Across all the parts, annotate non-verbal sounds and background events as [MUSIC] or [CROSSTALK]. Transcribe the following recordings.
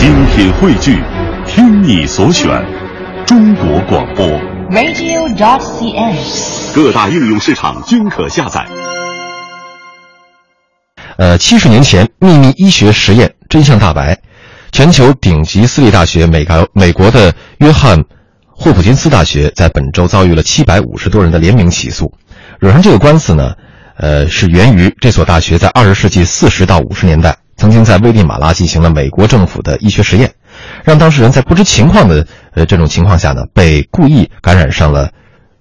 精品汇聚，听你所选，中国广播。radio.dot.cn，。各大应用市场均可下载。呃，七十年前，秘密医学实验真相大白，全球顶级私立大学美国美国的约翰霍普金斯大学在本周遭遇了七百五十多人的联名起诉。惹上这个官司呢，呃，是源于这所大学在二十世纪四十到五十年代曾经在危地马拉进行了美国政府的医学实验，让当事人在不知情况的呃这种情况下呢，被故意感染上了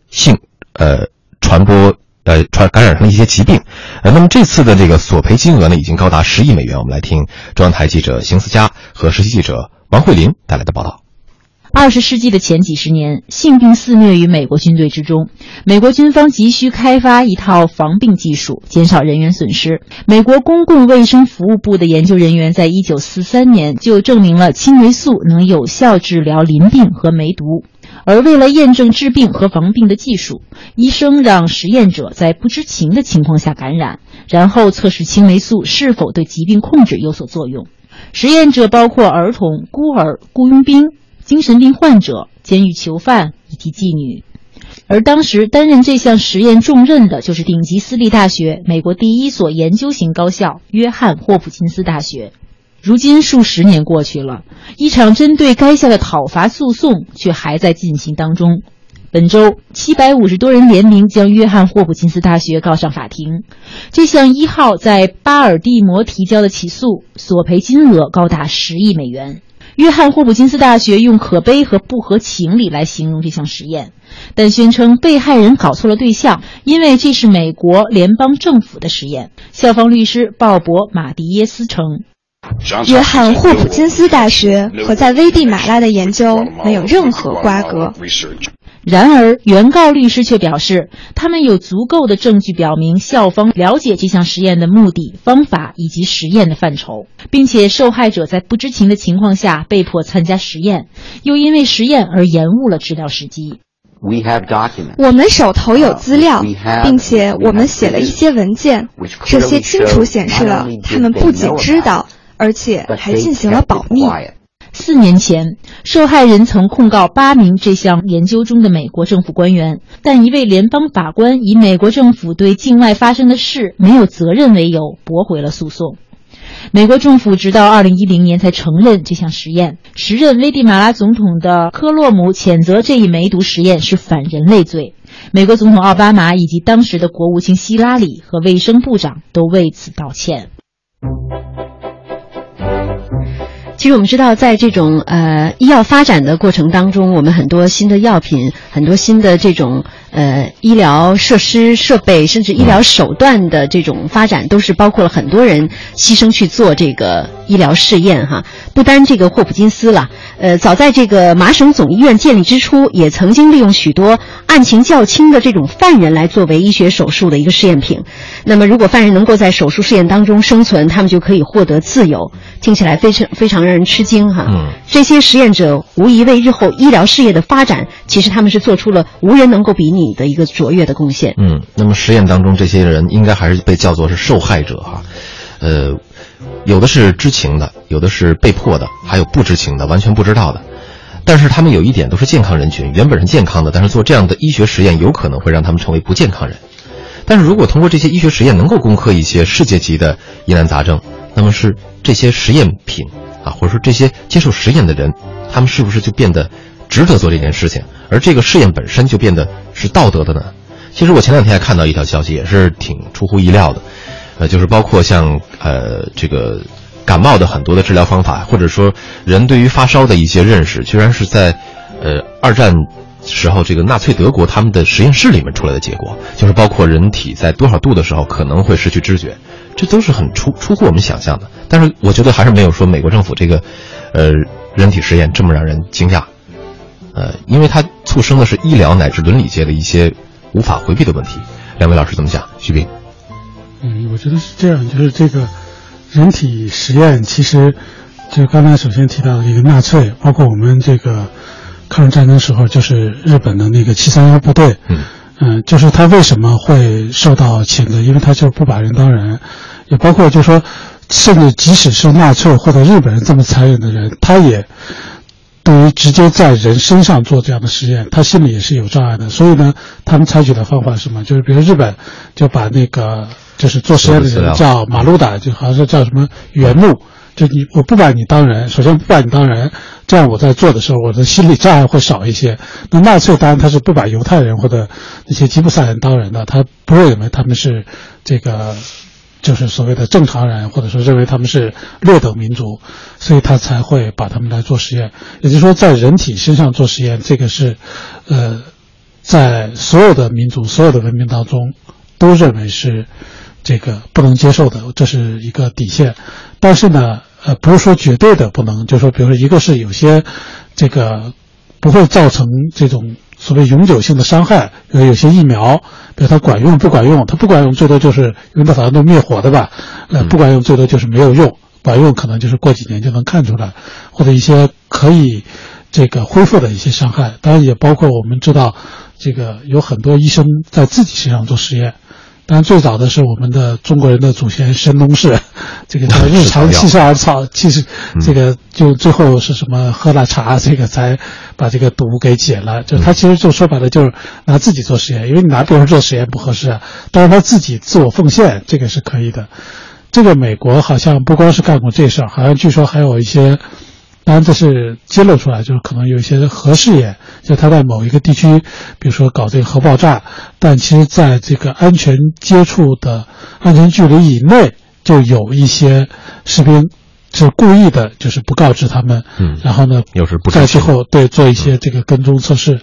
性呃传播。呃，传感染上了一些疾病，呃，那么这次的这个索赔金额呢，已经高达十亿美元。我们来听中央台记者邢思佳和实习记者王慧玲带来的报道。二十世纪的前几十年，性病肆虐于美国军队之中，美国军方急需开发一套防病技术，减少人员损失。美国公共卫生服务部的研究人员在一九四三年就证明了青霉素能有效治疗淋病和梅毒。而为了验证治病和防病的技术，医生让实验者在不知情的情况下感染，然后测试青霉素是否对疾病控制有所作用。实验者包括儿童、孤儿、雇佣兵、精神病患者、监狱囚犯以及妓女。而当时担任这项实验重任的就是顶级私立大学、美国第一所研究型高校——约翰霍普金斯大学。如今数十年过去了，一场针对该校的讨伐诉讼却还在进行当中。本周，七百五十多人联名将约翰霍普金斯大学告上法庭。这项一号在巴尔的摩提交的起诉，索赔金额高达十亿美元。约翰霍普金斯大学用可悲和不合情理来形容这项实验，但宣称被害人搞错了对象，因为这是美国联邦政府的实验。校方律师鲍勃·马迪耶斯称。约翰霍普金斯大学和在危地马拉的研究没有任何瓜葛。然而，原告律师却表示，他们有足够的证据表明校方了解这项实验的目的、方法以及实验的范畴，并且受害者在不知情的情况下被迫参加实验，又因为实验而延误了治疗时机。我们手头有资料，并且我们写了一些文件，这些清楚显示了他们不仅知道。而且还进行了保密。四年前，受害人曾控告八名这项研究中的美国政府官员，但一位联邦法官以美国政府对境外发生的事没有责任为由，驳回了诉讼。美国政府直到二零一零年才承认这项实验。时任危地马拉总统的科洛姆谴责这一梅毒实验是反人类罪。美国总统奥巴马以及当时的国务卿希拉里和卫生部长都为此道歉。其实我们知道，在这种呃医药发展的过程当中，我们很多新的药品、很多新的这种呃医疗设施、设备，甚至医疗手段的这种发展，都是包括了很多人牺牲去做这个医疗试验哈。不单这个霍普金斯了，呃，早在这个麻省总医院建立之初，也曾经利用许多案情较轻的这种犯人来作为医学手术的一个试验品。那么，如果犯人能够在手术试验当中生存，他们就可以获得自由。听起来非常非常让人吃惊哈。嗯，这些实验者无疑为日后医疗事业的发展，其实他们是做出了无人能够比拟的一个卓越的贡献。嗯，那么实验当中这些人应该还是被叫做是受害者哈，呃，有的是知情的，有的是被迫的，还有不知情的，完全不知道的。但是他们有一点都是健康人群，原本是健康的，但是做这样的医学实验有可能会让他们成为不健康人。但是如果通过这些医学实验能够攻克一些世界级的疑难杂症，那么是这些实验品啊，或者说这些接受实验的人，他们是不是就变得值得做这件事情？而这个试验本身就变得是道德的呢？其实我前两天还看到一条消息，也是挺出乎意料的，呃，就是包括像呃这个感冒的很多的治疗方法，或者说人对于发烧的一些认识，居然是在呃二战。时候，这个纳粹德国他们的实验室里面出来的结果，就是包括人体在多少度的时候可能会失去知觉，这都是很出出乎我们想象的。但是我觉得还是没有说美国政府这个，呃，人体实验这么让人惊讶，呃，因为它促生的是医疗乃至伦理界的一些无法回避的问题。两位老师怎么讲？徐斌，嗯，我觉得是这样，就是这个人体实验，其实就刚才首先提到的一个纳粹，包括我们这个。抗日战争时候，就是日本的那个七三幺部队，嗯，嗯、呃，就是他为什么会受到谴责？因为他就是不把人当人，也包括就是说，甚至即使是纳粹或者日本人这么残忍的人，他也对于直接在人身上做这样的实验，他心里也是有障碍的。所以呢，他们采取的方法是什么？就是比如日本就把那个就是做实验的人叫马路达，就好像是叫什么原木。就你，我不把你当人，首先不把你当人，这样我在做的时候，我的心理障碍会少一些。那纳粹当然他是不把犹太人或者那些吉普赛人当人的，他不认为他们是这个，就是所谓的正常人，或者说认为他们是劣等民族，所以他才会把他们来做实验。也就是说，在人体身上做实验，这个是，呃，在所有的民族、所有的文明当中，都认为是这个不能接受的，这是一个底线。但是呢。呃，不是说绝对的不能，就是说，比如说，一个是有些，这个不会造成这种所谓永久性的伤害，呃，有些疫苗，比如它管用不管用，它不管用最多就是因为它好像都灭活的吧，呃，不管用最多就是没有用，管用可能就是过几年就能看出来，或者一些可以这个恢复的一些伤害，当然也包括我们知道，这个有很多医生在自己身上做实验。但最早的是我们的中国人的祖先神农氏，[LAUGHS] 这个叫日常七十二草，其实这个就最后是什么喝了茶，这个才把这个毒给解了。就他其实就说白了就是拿自己做实验，因为你拿别人做实验不合适啊。但是他自己自我奉献，这个是可以的。这个美国好像不光是干过这事儿，好像据说还有一些。当然，这是揭露出来，就是可能有一些核试验，就他在某一个地区，比如说搞这个核爆炸，但其实在这个安全接触的安全距离以内，就有一些士兵是故意的，就是不告知他们，嗯，然后呢，又是不在之后对做一些这个跟踪测试，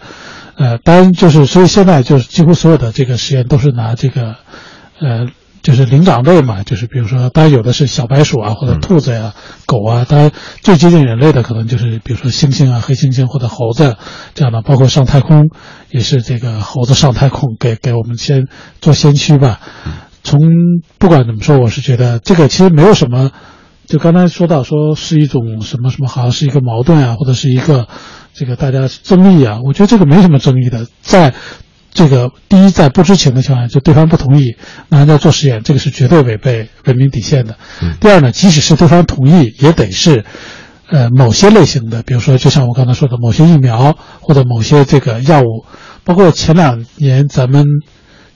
呃，当然就是所以现在就是几乎所有的这个实验都是拿这个，呃。就是灵长类嘛，就是比如说，当然有的是小白鼠啊，或者兔子呀、狗啊，当然最接近人类的可能就是比如说猩猩啊、黑猩猩或者猴子这样的，包括上太空也是这个猴子上太空给给我们先做先驱吧。从不管怎么说，我是觉得这个其实没有什么，就刚才说到说是一种什么什么，好像是一个矛盾啊，或者是一个这个大家争议啊，我觉得这个没什么争议的，在。这个第一，在不知情的情况下，就对方不同意，那人家做实验，这个是绝对违背文明底线的。第二呢，即使是对方同意，也得是，呃，某些类型的，比如说，就像我刚才说的，某些疫苗或者某些这个药物，包括前两年咱们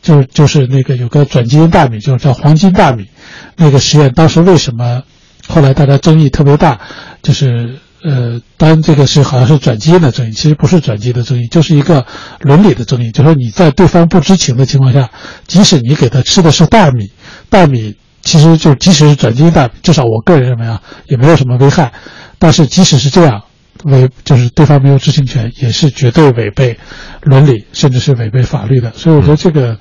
就就是那个有个转基因大米，就是叫黄金大米，那个实验当时为什么后来大家争议特别大，就是。呃，当然这个是好像是转基因的争议，其实不是转基因的争议，就是一个伦理的争议。就说你在对方不知情的情况下，即使你给他吃的是大米，大米其实就即使是转基因大米，至少我个人认为啊，也没有什么危害。但是即使是这样，违就是对方没有知情权，也是绝对违背伦理，甚至是违背法律的。所以我觉得这个。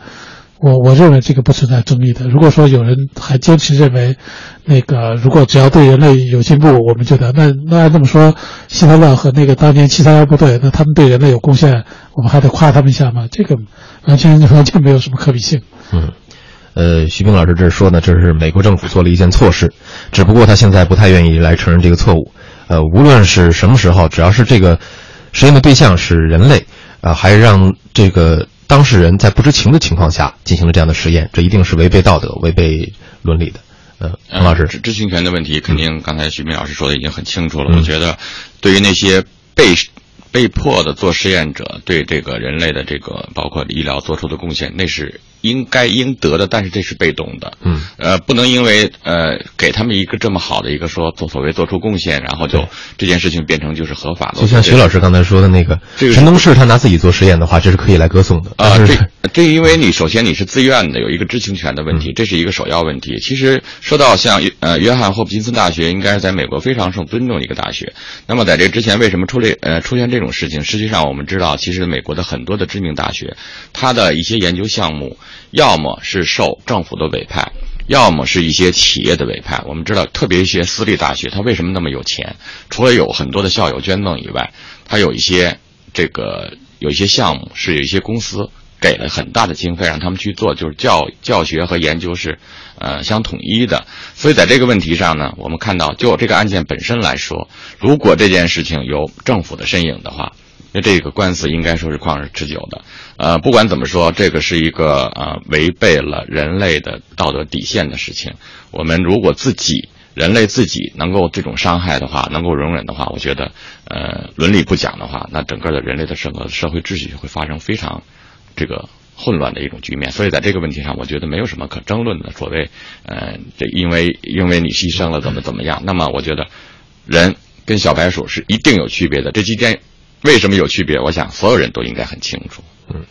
我我认为这个不存在争议的。如果说有人还坚持认为，那个如果只要对人类有进步，我们觉得那那按这么说，希特勒和那个当年七三幺部队，那他们对人类有贡献，我们还得夸他们一下吗？这个完全 [LAUGHS] 完全没有什么可比性。嗯，呃，徐冰老师这说呢，这是美国政府做了一件错事，只不过他现在不太愿意来承认这个错误。呃，无论是什么时候，只要是这个实验的对象是人类，啊，还让这个。当事人在不知情的情况下进行了这样的实验，这一定是违背道德、违背伦理的。呃，彭老师，知知情权的问题，肯定刚才徐明老师说的已经很清楚了。我觉得，对于那些被被迫的做实验者，对这个人类的这个包括医疗做出的贡献，那是。应该应得的，但是这是被动的，嗯，呃，不能因为呃给他们一个这么好的一个说做所谓做出贡献，然后就这件事情变成就是合法的。就像徐老师刚才说的那个，这个陈东市他拿自己做实验的话，这是可以来歌颂的啊。这这因为你首先你是自愿的，有一个知情权的问题，这是一个首要问题。其实说到像呃约翰霍普金斯大学，应该是在美国非常受尊重的一个大学。那么在这之前为什么出这呃出现这种事情？实际上我们知道，其实美国的很多的知名大学，它的一些研究项目。要么是受政府的委派，要么是一些企业的委派。我们知道，特别一些私立大学，它为什么那么有钱？除了有很多的校友捐赠以外，它有一些这个有一些项目是有一些公司给了很大的经费让他们去做，就是教教学和研究是呃相统一的。所以在这个问题上呢，我们看到就这个案件本身来说，如果这件事情有政府的身影的话。那这个官司应该说是旷日持久的，呃，不管怎么说，这个是一个呃违背了人类的道德底线的事情。我们如果自己人类自己能够这种伤害的话，能够容忍的话，我觉得，呃，伦理不讲的话，那整个的人类的整个社会秩序会发生非常这个混乱的一种局面。所以在这个问题上，我觉得没有什么可争论的。所谓，呃，这因为因为你牺牲了怎么怎么样，那么我觉得人跟小白鼠是一定有区别的。这期间为什么有区别？我想所有人都应该很清楚。嗯。